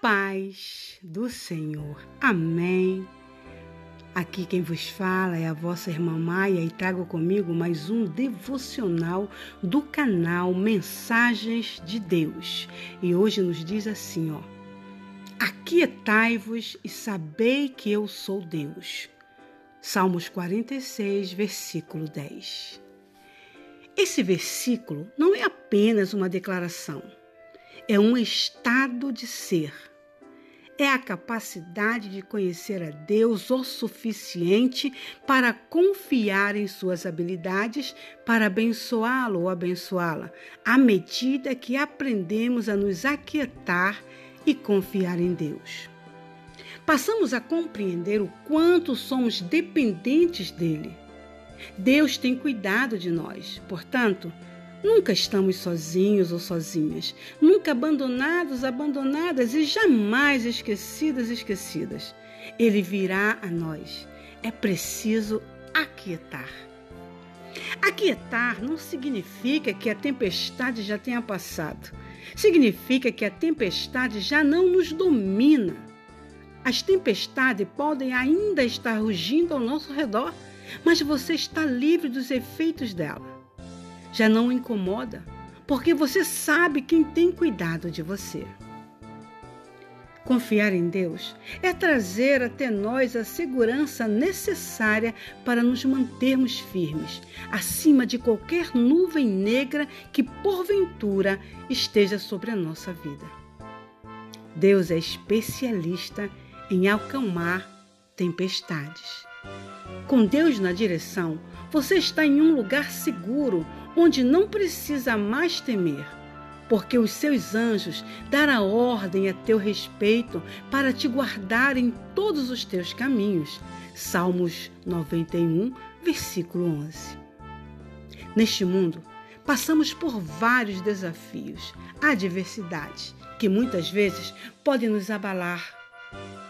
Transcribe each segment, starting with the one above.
paz do Senhor. Amém. Aqui quem vos fala é a vossa irmã Maia e trago comigo mais um devocional do canal Mensagens de Deus. E hoje nos diz assim, ó: Aquietai-vos e sabei que eu sou Deus. Salmos 46, versículo 10. Esse versículo não é apenas uma declaração é um estado de ser. É a capacidade de conhecer a Deus o suficiente para confiar em suas habilidades para abençoá-lo ou abençoá-la, à medida que aprendemos a nos aquietar e confiar em Deus. Passamos a compreender o quanto somos dependentes dele. Deus tem cuidado de nós, portanto, Nunca estamos sozinhos ou sozinhas, nunca abandonados, abandonadas e jamais esquecidas, esquecidas. Ele virá a nós. É preciso aquietar. Aquietar não significa que a tempestade já tenha passado. Significa que a tempestade já não nos domina. As tempestades podem ainda estar rugindo ao nosso redor, mas você está livre dos efeitos dela já não o incomoda, porque você sabe quem tem cuidado de você. Confiar em Deus é trazer até nós a segurança necessária para nos mantermos firmes, acima de qualquer nuvem negra que porventura esteja sobre a nossa vida. Deus é especialista em acalmar tempestades. Com Deus na direção, você está em um lugar seguro onde não precisa mais temer, porque os seus anjos darão ordem a teu respeito para te guardar em todos os teus caminhos. Salmos 91, versículo 11. Neste mundo, passamos por vários desafios, adversidades, que muitas vezes podem nos abalar.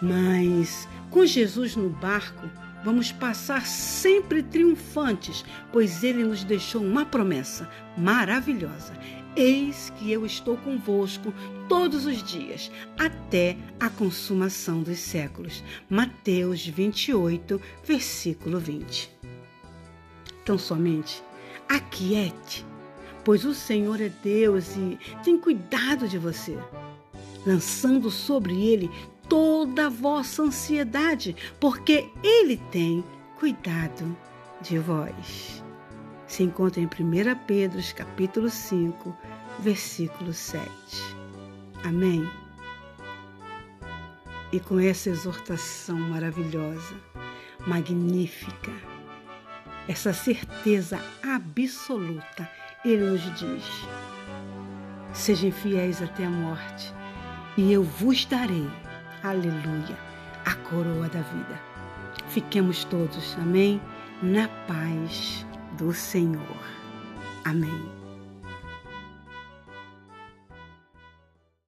Mas com Jesus no barco, vamos passar sempre triunfantes, pois ele nos deixou uma promessa maravilhosa. Eis que eu estou convosco todos os dias, até a consumação dos séculos. Mateus 28, versículo 20. Então, somente aquiete, pois o Senhor é Deus e tem cuidado de você, lançando sobre ele toda a vossa ansiedade, porque Ele tem cuidado de vós. Se encontra em 1 Pedro, capítulo 5, versículo 7. Amém? E com essa exortação maravilhosa, magnífica, essa certeza absoluta, ele nos diz: Sejam fiéis até a morte, e eu vos darei aleluia, a coroa da vida. Fiquemos todos, amém, na paz do Senhor. Amém.